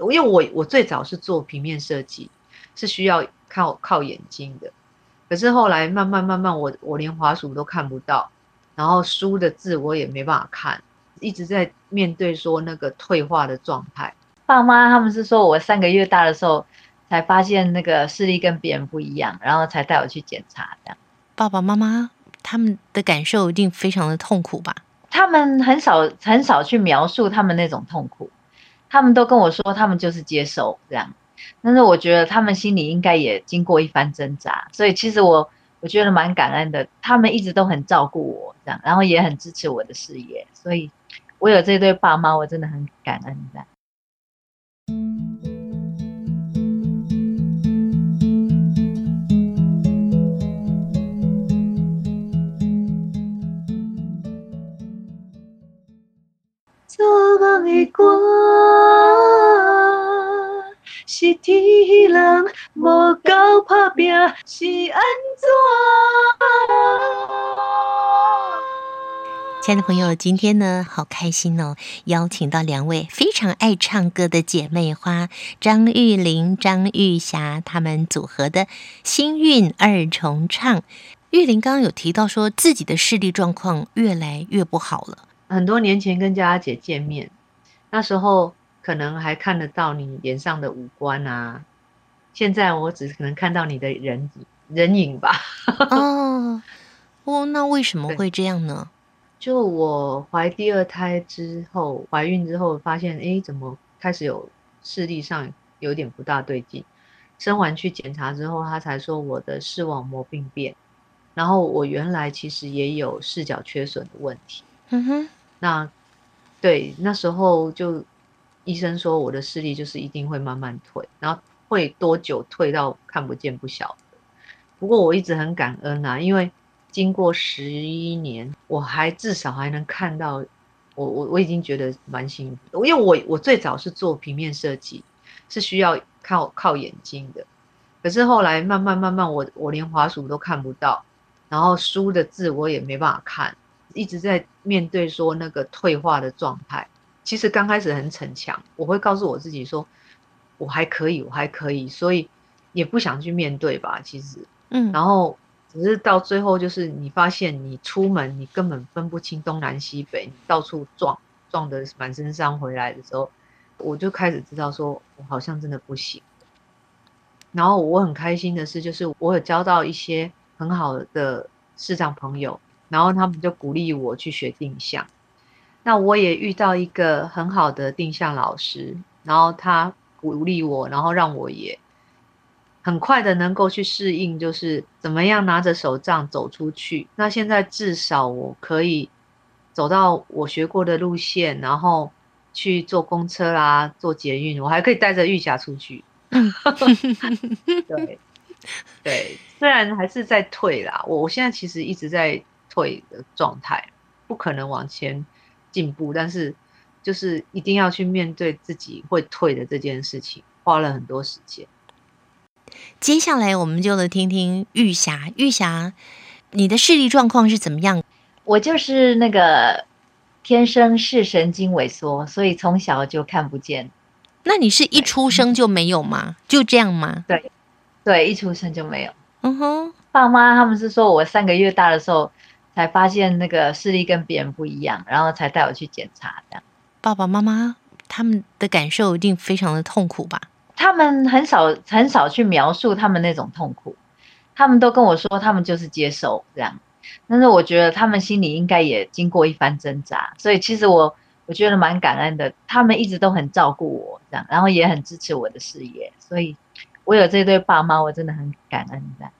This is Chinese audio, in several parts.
因为我我最早是做平面设计，是需要靠靠眼睛的，可是后来慢慢慢慢我，我我连滑鼠都看不到，然后书的字我也没办法看，一直在面对说那个退化的状态。爸妈他们是说我三个月大的时候才发现那个视力跟别人不一样，然后才带我去检查这样。爸爸妈妈他们的感受一定非常的痛苦吧？他们很少很少去描述他们那种痛苦，他们都跟我说他们就是接受这样，但是我觉得他们心里应该也经过一番挣扎，所以其实我我觉得蛮感恩的，他们一直都很照顾我这样，然后也很支持我的事业，所以我有这对爸妈，我真的很感恩这样。做梦的歌，是天迄人无够打拼，是安怎？亲爱的朋友，今天呢，好开心哦，邀请到两位非常爱唱歌的姐妹花张玉玲、张玉霞，她们组合的星韵二重唱。玉玲刚刚有提到说自己的视力状况越来越不好了。很多年前跟佳佳姐见面，那时候可能还看得到你脸上的五官啊，现在我只可能看到你的人人影吧。哦，哦，那为什么会这样呢？就我怀第二胎之后，怀孕之后发现，哎，怎么开始有视力上有点不大对劲？生完去检查之后，他才说我的视网膜病变，然后我原来其实也有视角缺损的问题。嗯哼。那对，那时候就医生说我的视力就是一定会慢慢退，然后会多久退到看不见不晓得。不过我一直很感恩啊，因为经过十一年，我还至少还能看到我我我已经觉得蛮幸福的，因为我我最早是做平面设计，是需要靠靠眼睛的，可是后来慢慢慢慢我我连滑鼠都看不到，然后书的字我也没办法看。一直在面对说那个退化的状态，其实刚开始很逞强，我会告诉我自己说，我还可以，我还可以，所以也不想去面对吧。其实，嗯，然后只是到最后，就是你发现你出门，你根本分不清东南西北，你到处撞，撞的满身伤回来的时候，我就开始知道说我好像真的不行。然后我很开心的是，就是我有交到一些很好的视障朋友。然后他们就鼓励我去学定向，那我也遇到一个很好的定向老师，然后他鼓励我，然后让我也很快的能够去适应，就是怎么样拿着手杖走出去。那现在至少我可以走到我学过的路线，然后去坐公车啦，坐捷运，我还可以带着玉霞出去。对对，虽然还是在退啦，我我现在其实一直在。退的状态，不可能往前进步，但是就是一定要去面对自己会退的这件事情，花了很多时间。接下来我们就来听听玉霞，玉霞，你的视力状况是怎么样？我就是那个天生视神经萎缩，所以从小就看不见。那你是一出生就没有吗？就这样吗？对，对，一出生就没有。嗯哼，爸妈他们是说我三个月大的时候。才发现那个视力跟别人不一样，然后才带我去检查这样。爸爸妈妈他们的感受一定非常的痛苦吧？他们很少很少去描述他们那种痛苦，他们都跟我说他们就是接受这样。但是我觉得他们心里应该也经过一番挣扎，所以其实我我觉得蛮感恩的，他们一直都很照顾我这样，然后也很支持我的事业，所以我有这对爸妈，我真的很感恩这样。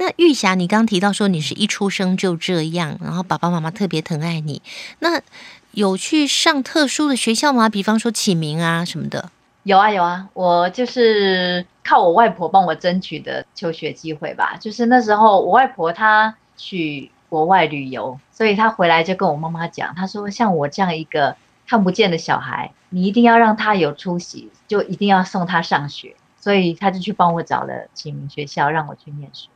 那玉霞，你刚提到说你是一出生就这样，然后爸爸妈妈特别疼爱你，那有去上特殊的学校吗？比方说启明啊什么的？有啊有啊，我就是靠我外婆帮我争取的求学机会吧。就是那时候我外婆她去国外旅游，所以她回来就跟我妈妈讲，她说像我这样一个看不见的小孩，你一定要让他有出息，就一定要送他上学，所以她就去帮我找了启明学校，让我去念书。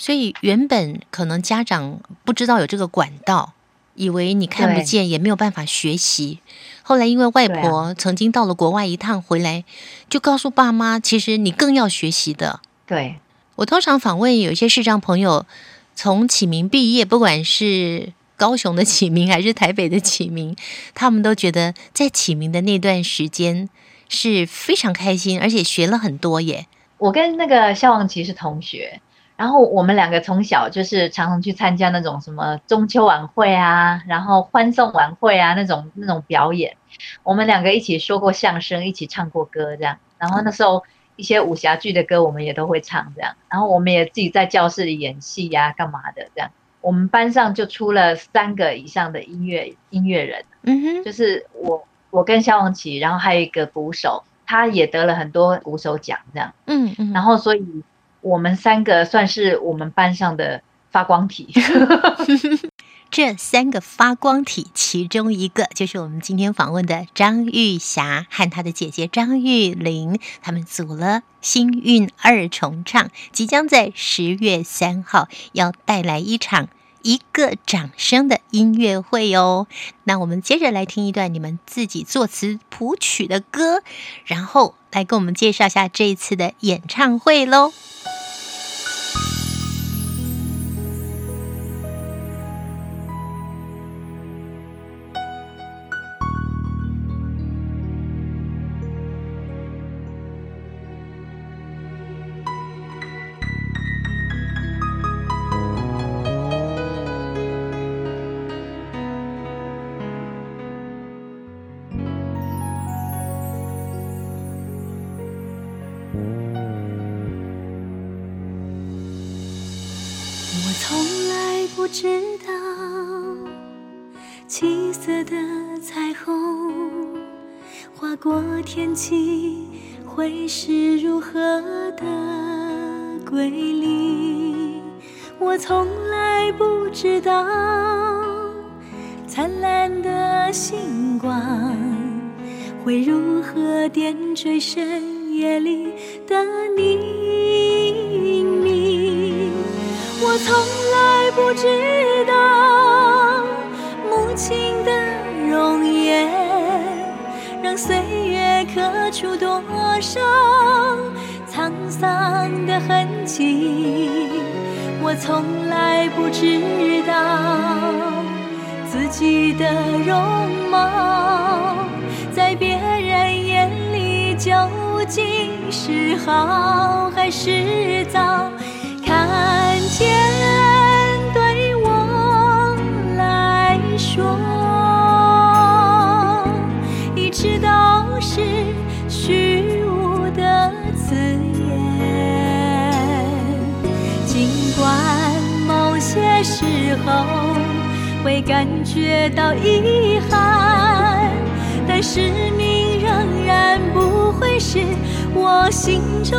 所以原本可能家长不知道有这个管道，以为你看不见也没有办法学习。后来因为外婆曾经到了国外一趟回来，就告诉爸妈，其实你更要学习的。对，我通常访问有一些视障朋友，从启明毕业，不管是高雄的启明还是台北的启明，他们都觉得在启明的那段时间是非常开心，而且学了很多耶。我跟那个萧煌奇是同学。然后我们两个从小就是常常去参加那种什么中秋晚会啊，然后欢送晚会啊那种那种表演。我们两个一起说过相声，一起唱过歌这样。然后那时候一些武侠剧的歌我们也都会唱这样。然后我们也自己在教室里演戏呀、啊，干嘛的这样。我们班上就出了三个以上的音乐音乐人，嗯哼，就是我我跟萧煌奇，然后还有一个鼓手，他也得了很多鼓手奖这样。嗯嗯，然后所以。我们三个算是我们班上的发光体。这三个发光体，其中一个就是我们今天访问的张玉霞和她的姐姐张玉玲，他们组了星韵二重唱，即将在十月三号要带来一场一个掌声的音乐会哦。那我们接着来听一段你们自己作词谱曲的歌，然后来给我们介绍一下这一次的演唱会喽。知道七色的彩虹划过天际会是如何的瑰丽。我从来不知道灿烂的星光会如何点缀深夜里的你。我从不知道母亲的容颜，让岁月刻出多少沧桑的痕迹。我从来不知道自己的容貌，在别人眼里究竟是好还是糟。看见会感觉到遗憾，但使命仍然不会是我心中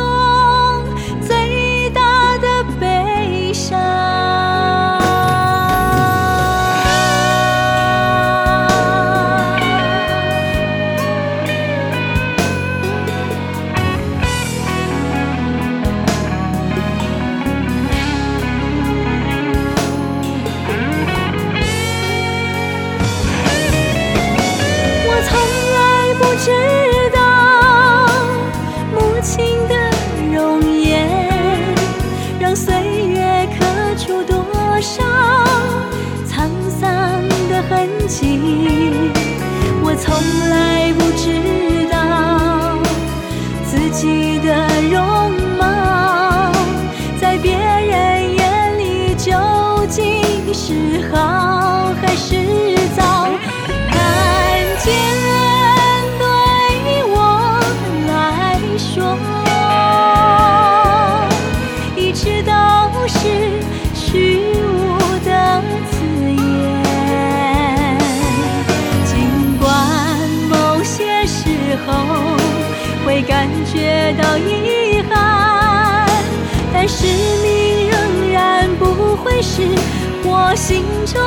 我心中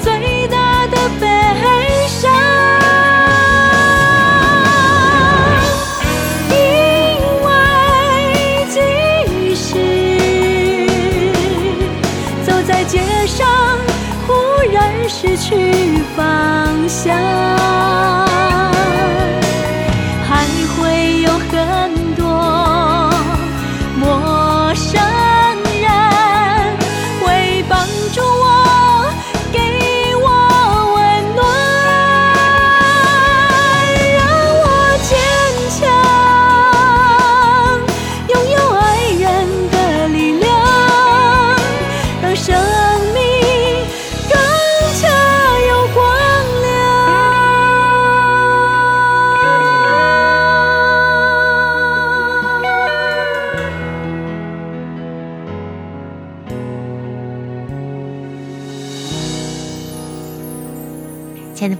最大的悲伤。因为即使走在街上，忽然失去方向。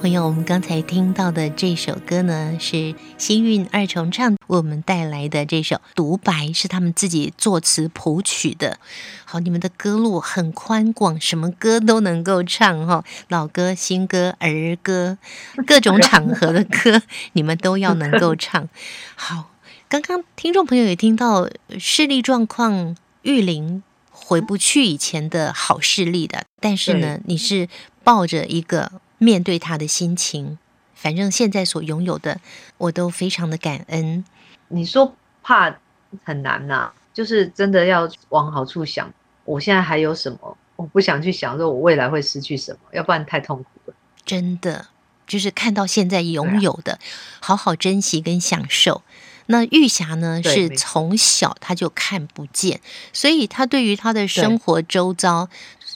朋友，我们刚才听到的这首歌呢，是星韵二重唱为我们带来的这首《独白》，是他们自己作词谱曲的。好，你们的歌路很宽广，什么歌都能够唱哈，老歌、新歌、儿歌，各种场合的歌，你们都要能够唱。好，刚刚听众朋友也听到视力状况，玉林回不去以前的好视力的，但是呢，你是抱着一个。面对他的心情，反正现在所拥有的，我都非常的感恩。你说怕很难呐、啊，就是真的要往好处想。我现在还有什么？我不想去想说我未来会失去什么，要不然太痛苦了。真的，就是看到现在拥有的，啊、好好珍惜跟享受。那玉霞呢，是从小她就看不见，所以她对于她的生活周遭，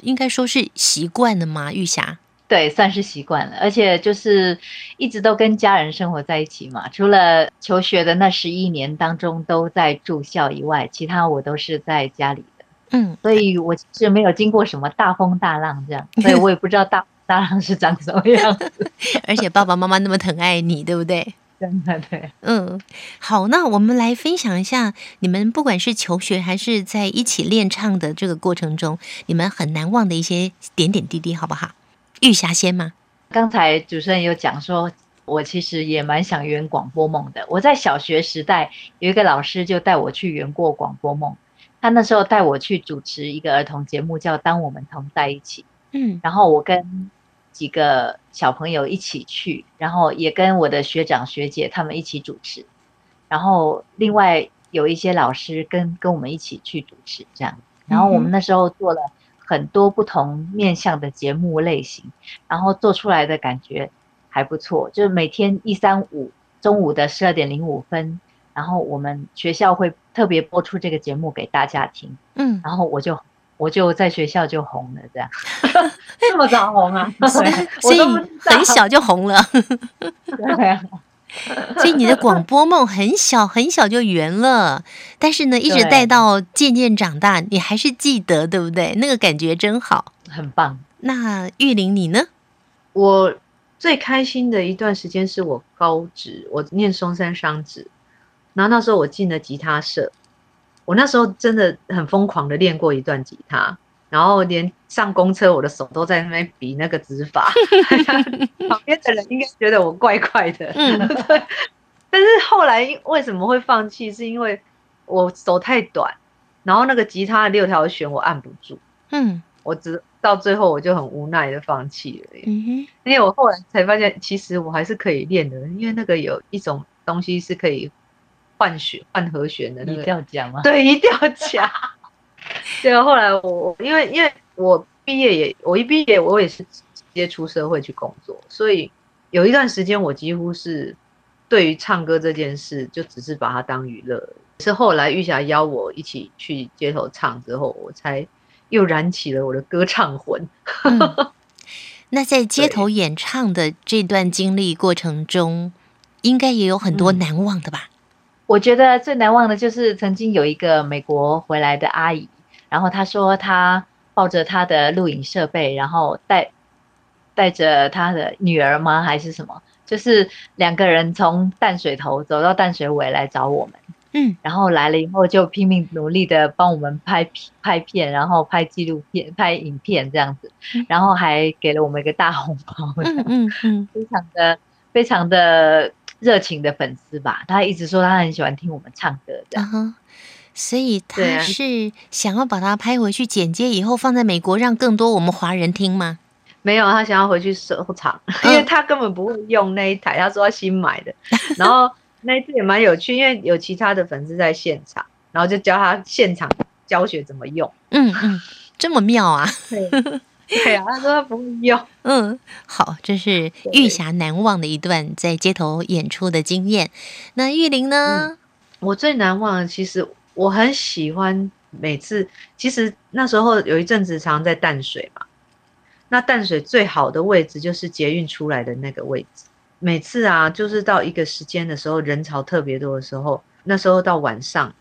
应该说是习惯了吗？玉霞。对，算是习惯了，而且就是一直都跟家人生活在一起嘛。除了求学的那十一年当中都在住校以外，其他我都是在家里的。嗯，所以我其实没有经过什么大风大浪这样，所以我也不知道大风大浪是长什么样子。而且爸爸妈妈那么疼爱你，对不对？真的对。嗯，好，那我们来分享一下你们不管是求学还是在一起练唱的这个过程中，你们很难忘的一些点点滴滴，好不好？玉霞先吗？刚才主持人有讲说，我其实也蛮想圆广播梦的。我在小学时代有一个老师就带我去圆过广播梦，他那时候带我去主持一个儿童节目，叫《当我们同在一起》。嗯，然后我跟几个小朋友一起去，然后也跟我的学长学姐他们一起主持，然后另外有一些老师跟跟我们一起去主持这样。然后我们那时候做了。很多不同面向的节目类型，然后做出来的感觉还不错。就是每天一三五中午的十二点零五分，然后我们学校会特别播出这个节目给大家听。嗯，然后我就我就在学校就红了，这样 这么早红啊？所以很小就红了。对啊。所以你的广播梦很小很小就圆了，但是呢，一直带到渐渐长大，你还是记得，对不对？那个感觉真好，很棒。那玉玲你呢？我最开心的一段时间是我高职，我念松山商职，然后那时候我进了吉他社，我那时候真的很疯狂的练过一段吉他。然后连上公车，我的手都在那边比那个指法，旁边的人应该觉得我怪怪的。嗯，对。但是后来为什么会放弃？是因为我手太短，然后那个吉他的六条弦我按不住。嗯，我只到最后我就很无奈的放弃了。嗯哼，因为我后来才发现，其实我还是可以练的，因为那个有一种东西是可以换弦、换和弦的，那个移调夹吗？对，移调夹。对啊，后来我因为因为我毕业也我一毕业我也是直接出社会去工作，所以有一段时间我几乎是对于唱歌这件事就只是把它当娱乐。是后来玉霞邀我一起去街头唱之后，我才又燃起了我的歌唱魂。嗯、那在街头演唱的这段经历过程中，应该也有很多难忘的吧？我觉得最难忘的就是曾经有一个美国回来的阿姨。然后他说，他抱着他的录影设备，然后带带着他的女儿吗？还是什么？就是两个人从淡水头走到淡水尾来找我们。嗯，然后来了以后就拼命努力的帮我们拍拍片，然后拍纪录片、拍影片这样子，然后还给了我们一个大红包。嗯嗯 嗯，非常的非常的热情的粉丝吧？他一直说他很喜欢听我们唱歌这样。所以他是想要把它拍回去剪接以后放在美国，让更多我们华人听吗？没有，他想要回去收藏，因为他根本不会用那一台，他说他新买的。然后那一次也蛮有趣，因为有其他的粉丝在现场，然后就教他现场教学怎么用。嗯嗯，这么妙啊！对对啊，他说他不会用。嗯，好，这是玉霞难忘的一段在街头演出的经验。那玉玲呢？嗯，我最难忘的，其实我很喜欢每次，其实那时候有一阵子常在淡水嘛。那淡水最好的位置就是捷运出来的那个位置。每次啊，就是到一个时间的时候，人潮特别多的时候，那时候到晚上，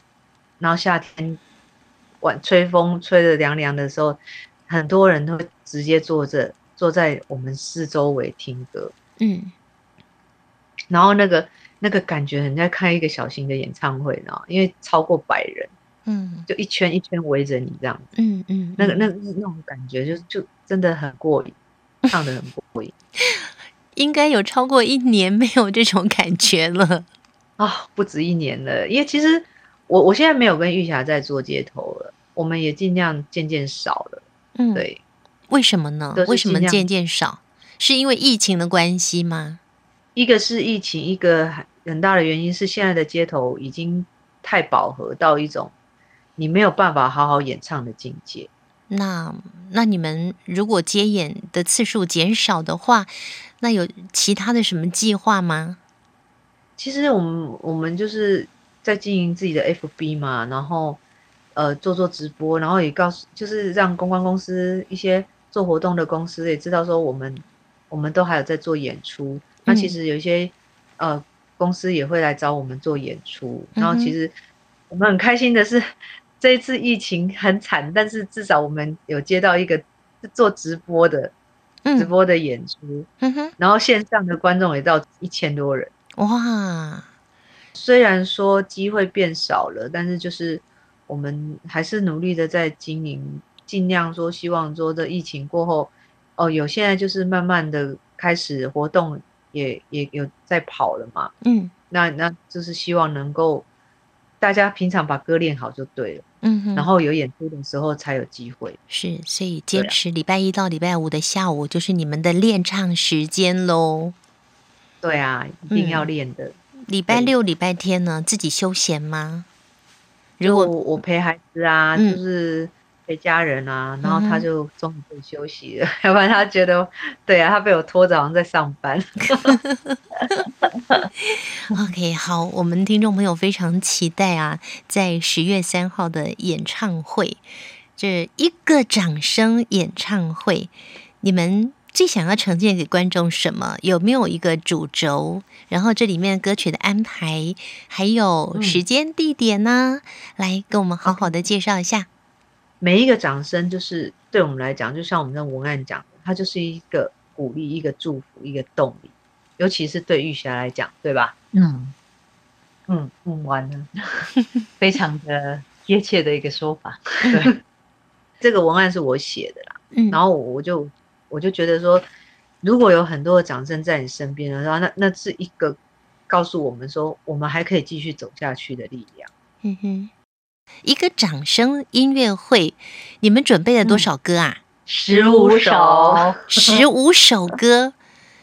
然后夏天晚吹风吹得凉凉的时候，很多人都会直接坐着坐在我们四周围听歌。嗯，然后那个那个感觉，很像开一个小型的演唱会呢，因为超过百人。嗯，就一圈一圈围着你这样子，嗯嗯，那个那那种感觉就就真的很过瘾，唱的很过瘾。应该有超过一年没有这种感觉了 啊、哦，不止一年了。因为其实我我现在没有跟玉霞在做街头了，我们也尽量渐渐少了。嗯，对，为什么呢？为什么渐渐少？是因为疫情的关系吗？一个是疫情，一个很大的原因是现在的街头已经太饱和到一种。你没有办法好好演唱的境界。那那你们如果接演的次数减少的话，那有其他的什么计划吗？其实我们我们就是在经营自己的 FB 嘛，然后呃做做直播，然后也告诉就是让公关公司一些做活动的公司也知道说我们我们都还有在做演出。嗯、那其实有一些呃公司也会来找我们做演出，然后其实我们很开心的是。这一次疫情很惨，但是至少我们有接到一个做直播的，嗯、直播的演出，嗯、然后线上的观众也到一千多人。哇！虽然说机会变少了，但是就是我们还是努力的在经营，尽量说希望说这疫情过后，哦，有现在就是慢慢的开始活动也，也也有在跑了嘛。嗯，那那就是希望能够。大家平常把歌练好就对了，嗯哼，然后有演出的时候才有机会。是，所以坚持礼拜一到礼拜五的下午就是你们的练唱时间喽。对啊，一定要练的。嗯、礼拜六、礼拜天呢，自己休闲吗？如果我，我陪孩子啊，嗯、就是。陪家人啊，然后他就终于可以休息了，嗯、要不然他觉得，对啊，他被我拖着好像在上班。OK，好，我们听众朋友非常期待啊，在十月三号的演唱会，这一个掌声演唱会，你们最想要呈现给观众什么？有没有一个主轴？然后这里面歌曲的安排，还有时间地点呢？嗯、来跟我们好好的介绍一下。每一个掌声，就是对我们来讲，就像我们的文案讲的，它就是一个鼓励、一个祝福、一个动力。尤其是对玉霞来讲，对吧？嗯嗯嗯，完了，非常的贴切的一个说法。对，这个文案是我写的啦。嗯，然后我就我就觉得说，如果有很多的掌声在你身边的话，那那是一个告诉我们说，我们还可以继续走下去的力量。嗯哼。一个掌声音乐会，你们准备了多少歌啊？十五首，十五首歌。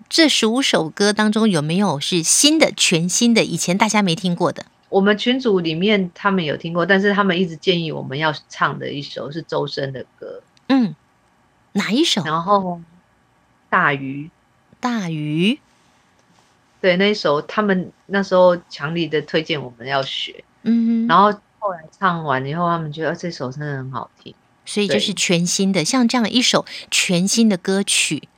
这十五首歌当中有没有是新的、全新的，以前大家没听过的？我们群组里面他们有听过，但是他们一直建议我们要唱的一首是周深的歌。嗯，哪一首？然后大鱼，大鱼，对，那一首他们那时候强力的推荐我们要学。嗯，然后。后来唱完以后，他们觉得这首真的很好听，所以就是全新的。像这样一首全新的歌曲，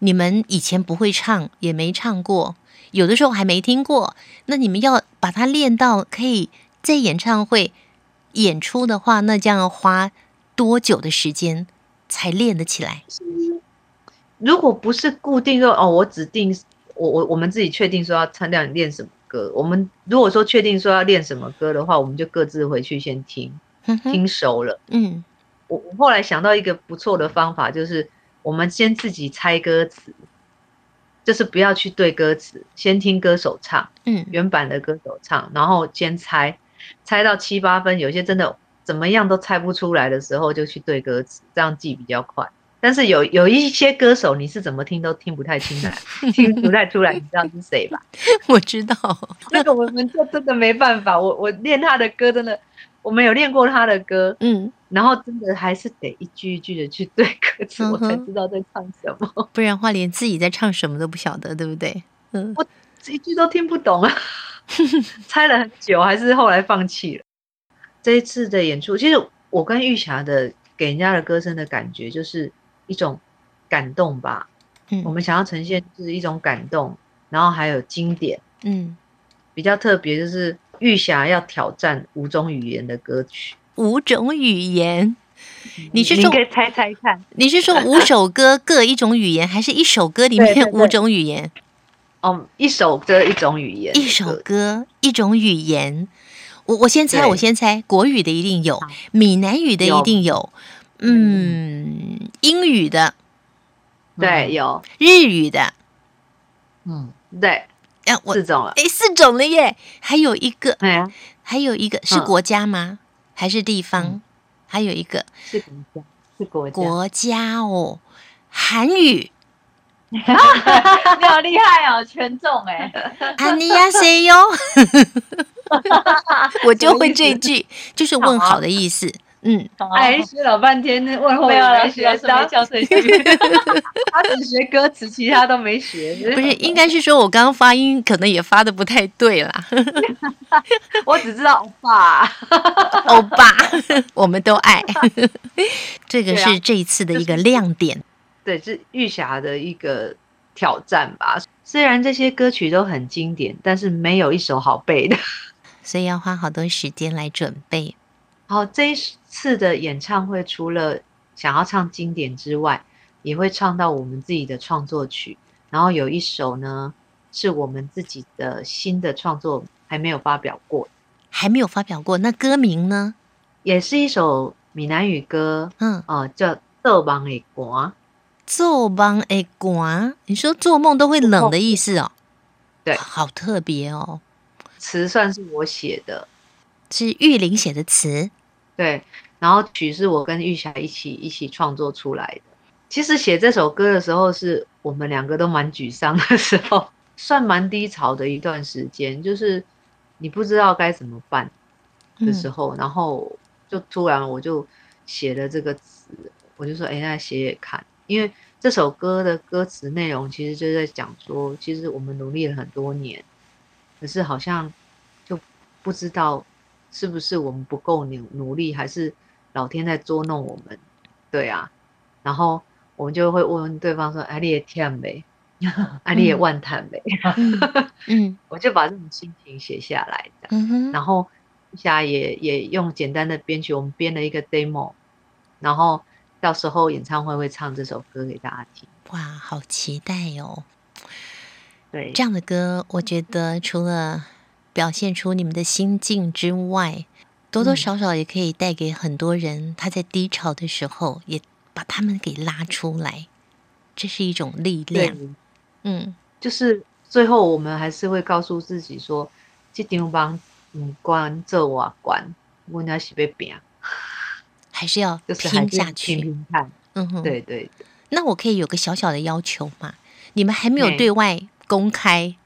你们以前不会唱，也没唱过，有的时候还没听过。那你们要把它练到可以在演唱会演出的话，那这样要花多久的时间才练得起来？如果不是固定说哦，我指定我我我们自己确定说要唱，这样练什么？歌，我们如果说确定说要练什么歌的话，我们就各自回去先听，听熟了。嗯，我我后来想到一个不错的方法，就是我们先自己猜歌词，就是不要去对歌词，先听歌手唱，嗯，原版的歌手唱，然后先猜，猜到七八分，有些真的怎么样都猜不出来的时候，就去对歌词，这样记比较快。但是有有一些歌手，你是怎么听都听不太清来，听不太出来，你知道是谁吧？我知道，那个我们就真的没办法。我我练他的歌，真的，我们有练过他的歌，嗯，然后真的还是得一句一句的去对歌词，嗯、我才知道在唱什么。不然的话，连自己在唱什么都不晓得，对不对？嗯，我一句都听不懂啊，猜了很久，还是后来放弃了。这一次的演出，其实我跟玉霞的给人家的歌声的感觉就是。一种感动吧，嗯，我们想要呈现就是一种感动，然后还有经典，嗯，比较特别就是玉霞要挑战五种语言的歌曲，五种语言，你是说你可以猜猜看，你是说五首歌各一种语言，还是一首歌里面五种语言？哦，一首歌一种语言，一首歌一种语言。我我先猜，我先猜，国语的一定有，闽南语的一定有。嗯，英语的，对，有。日语的，嗯，对，诶，我四种了，哎，四种了耶，还有一个，对啊，还有一个是国家吗？还是地方？还有一个是国家，是国家。国家哦，韩语，你好厉害哦，全中哎，安妮亚西哟，我就会这句，就是问好的意思。嗯，哎，学老半天，问候没有学，当教程序，他只学歌词，其他都没学。不是，应该是说我刚刚发音可能也发的不太对啦。我只知道欧巴，欧巴，我们都爱。这个是这一次的一个亮点，对，是玉霞的一个挑战吧。虽然这些歌曲都很经典，但是没有一首好背的，所以要花好多时间来准备。好，这一次的演唱会除了想要唱经典之外，也会唱到我们自己的创作曲。然后有一首呢，是我们自己的新的创作，还没有发表过，还没有发表过。那歌名呢？也是一首闽南语歌，嗯，哦、呃，叫《做梦会寒》。做梦会寒，你说做梦都会冷的意思哦？对，好特别哦。词算是我写的，是玉玲写的词。对，然后曲是我跟玉霞一起一起创作出来的。其实写这首歌的时候，是我们两个都蛮沮丧的时候，算蛮低潮的一段时间，就是你不知道该怎么办的时候，嗯、然后就突然我就写了这个词，我就说，哎，那写写看，因为这首歌的歌词内容其实就在讲说，其实我们努力了很多年，可是好像就不知道。是不是我们不够努努力，还是老天在捉弄我们？对啊，然后我们就会问问对方说：“哎，你也天呗，哎，你也万叹呗。”嗯，我就把这种心情写下来的。嗯哼，然后下也也用简单的编曲，我们编了一个 demo，然后到时候演唱会会唱这首歌给大家听。哇，好期待哦！对，这样的歌，我觉得除了表现出你们的心境之外，多多少少也可以带给很多人，他在低潮的时候，也把他们给拉出来，这是一种力量。嗯，就是最后我们还是会告诉自己说，这地方嗯关这瓦关，我那是被扁，还是要 拼下去，拼拼看。嗯哼，对对对。那我可以有个小小的要求吗？你们还没有对外公开。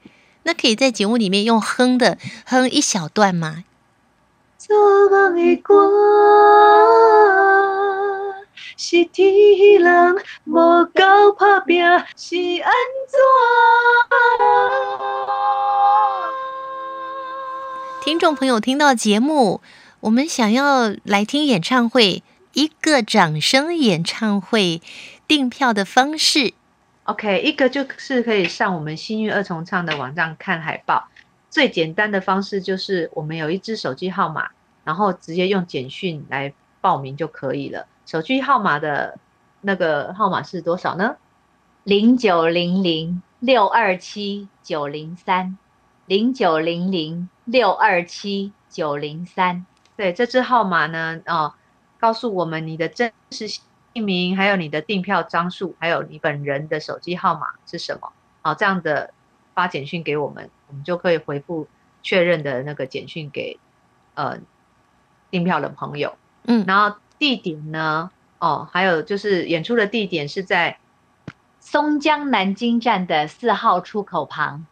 那可以在节目里面用哼的哼一小段吗？做梦的歌是天人无够打拼是安怎？听众朋友听到节目，我们想要来听演唱会，一个掌声演唱会订票的方式。OK，一个就是可以上我们新韵二重唱的网站看海报。最简单的方式就是我们有一支手机号码，然后直接用简讯来报名就可以了。手机号码的那个号码是多少呢？零九零零六二七九零三，零九零零六二七九零三。对，这支号码呢，哦，告诉我们你的真实姓姓名，还有你的订票张数，还有你本人的手机号码是什么？好，这样的发简讯给我们，我们就可以回复确认的那个简讯给呃订票的朋友。嗯，然后地点呢？哦，还有就是演出的地点是在松江南京站的四号出口旁，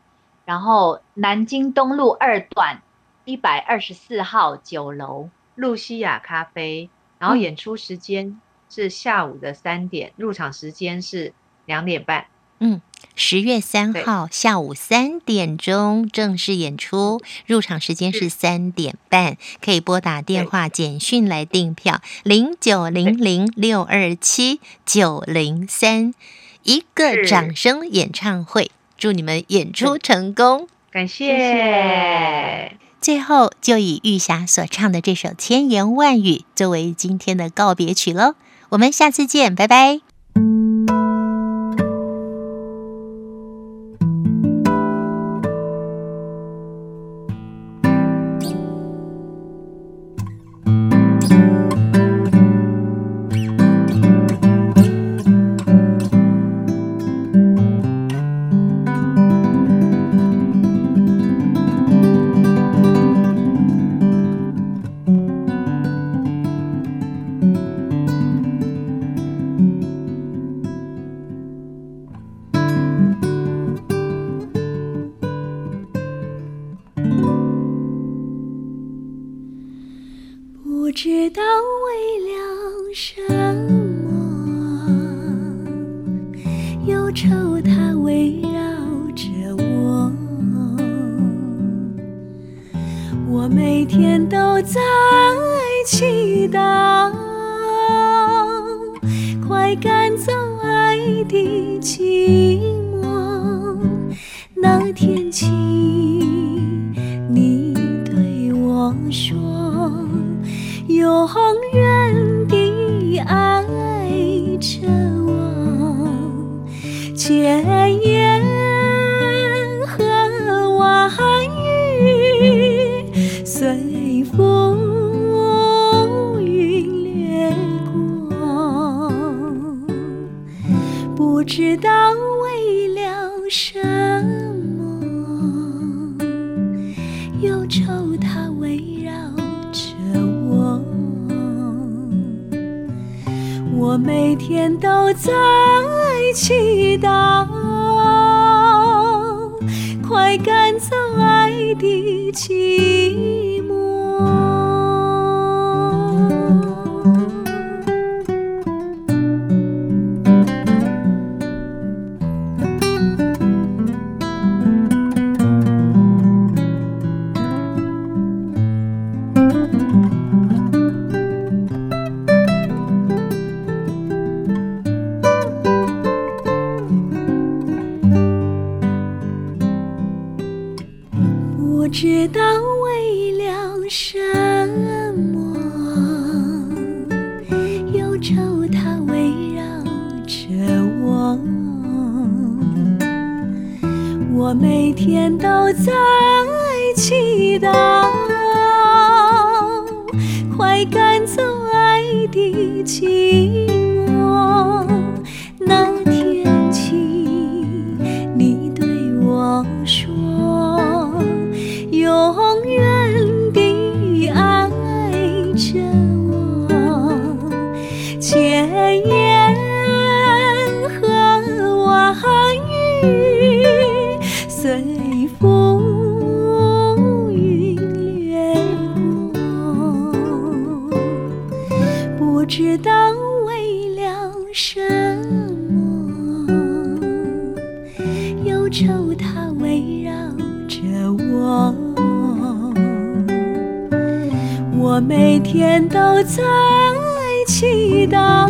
然后南京东路二段一百二十四号九楼露西亚咖啡。然后演出时间是下午的三点，嗯、入场时间是两点半。嗯，十月三号下午三点钟正式演出，入场时间是三点半，可以拨打电话简讯来订票，零九零零六二七九零三。一个掌声演唱会，祝你们演出成功，感谢最后，就以玉霞所唱的这首千言万语作为今天的告别曲喽。我们下次见，拜拜。千言和万语随风云掠过。不知道为了什么忧愁它围绕着我我每天都在祈祷不知道为了什么？忧愁它围绕着我。我每天都在祈祷。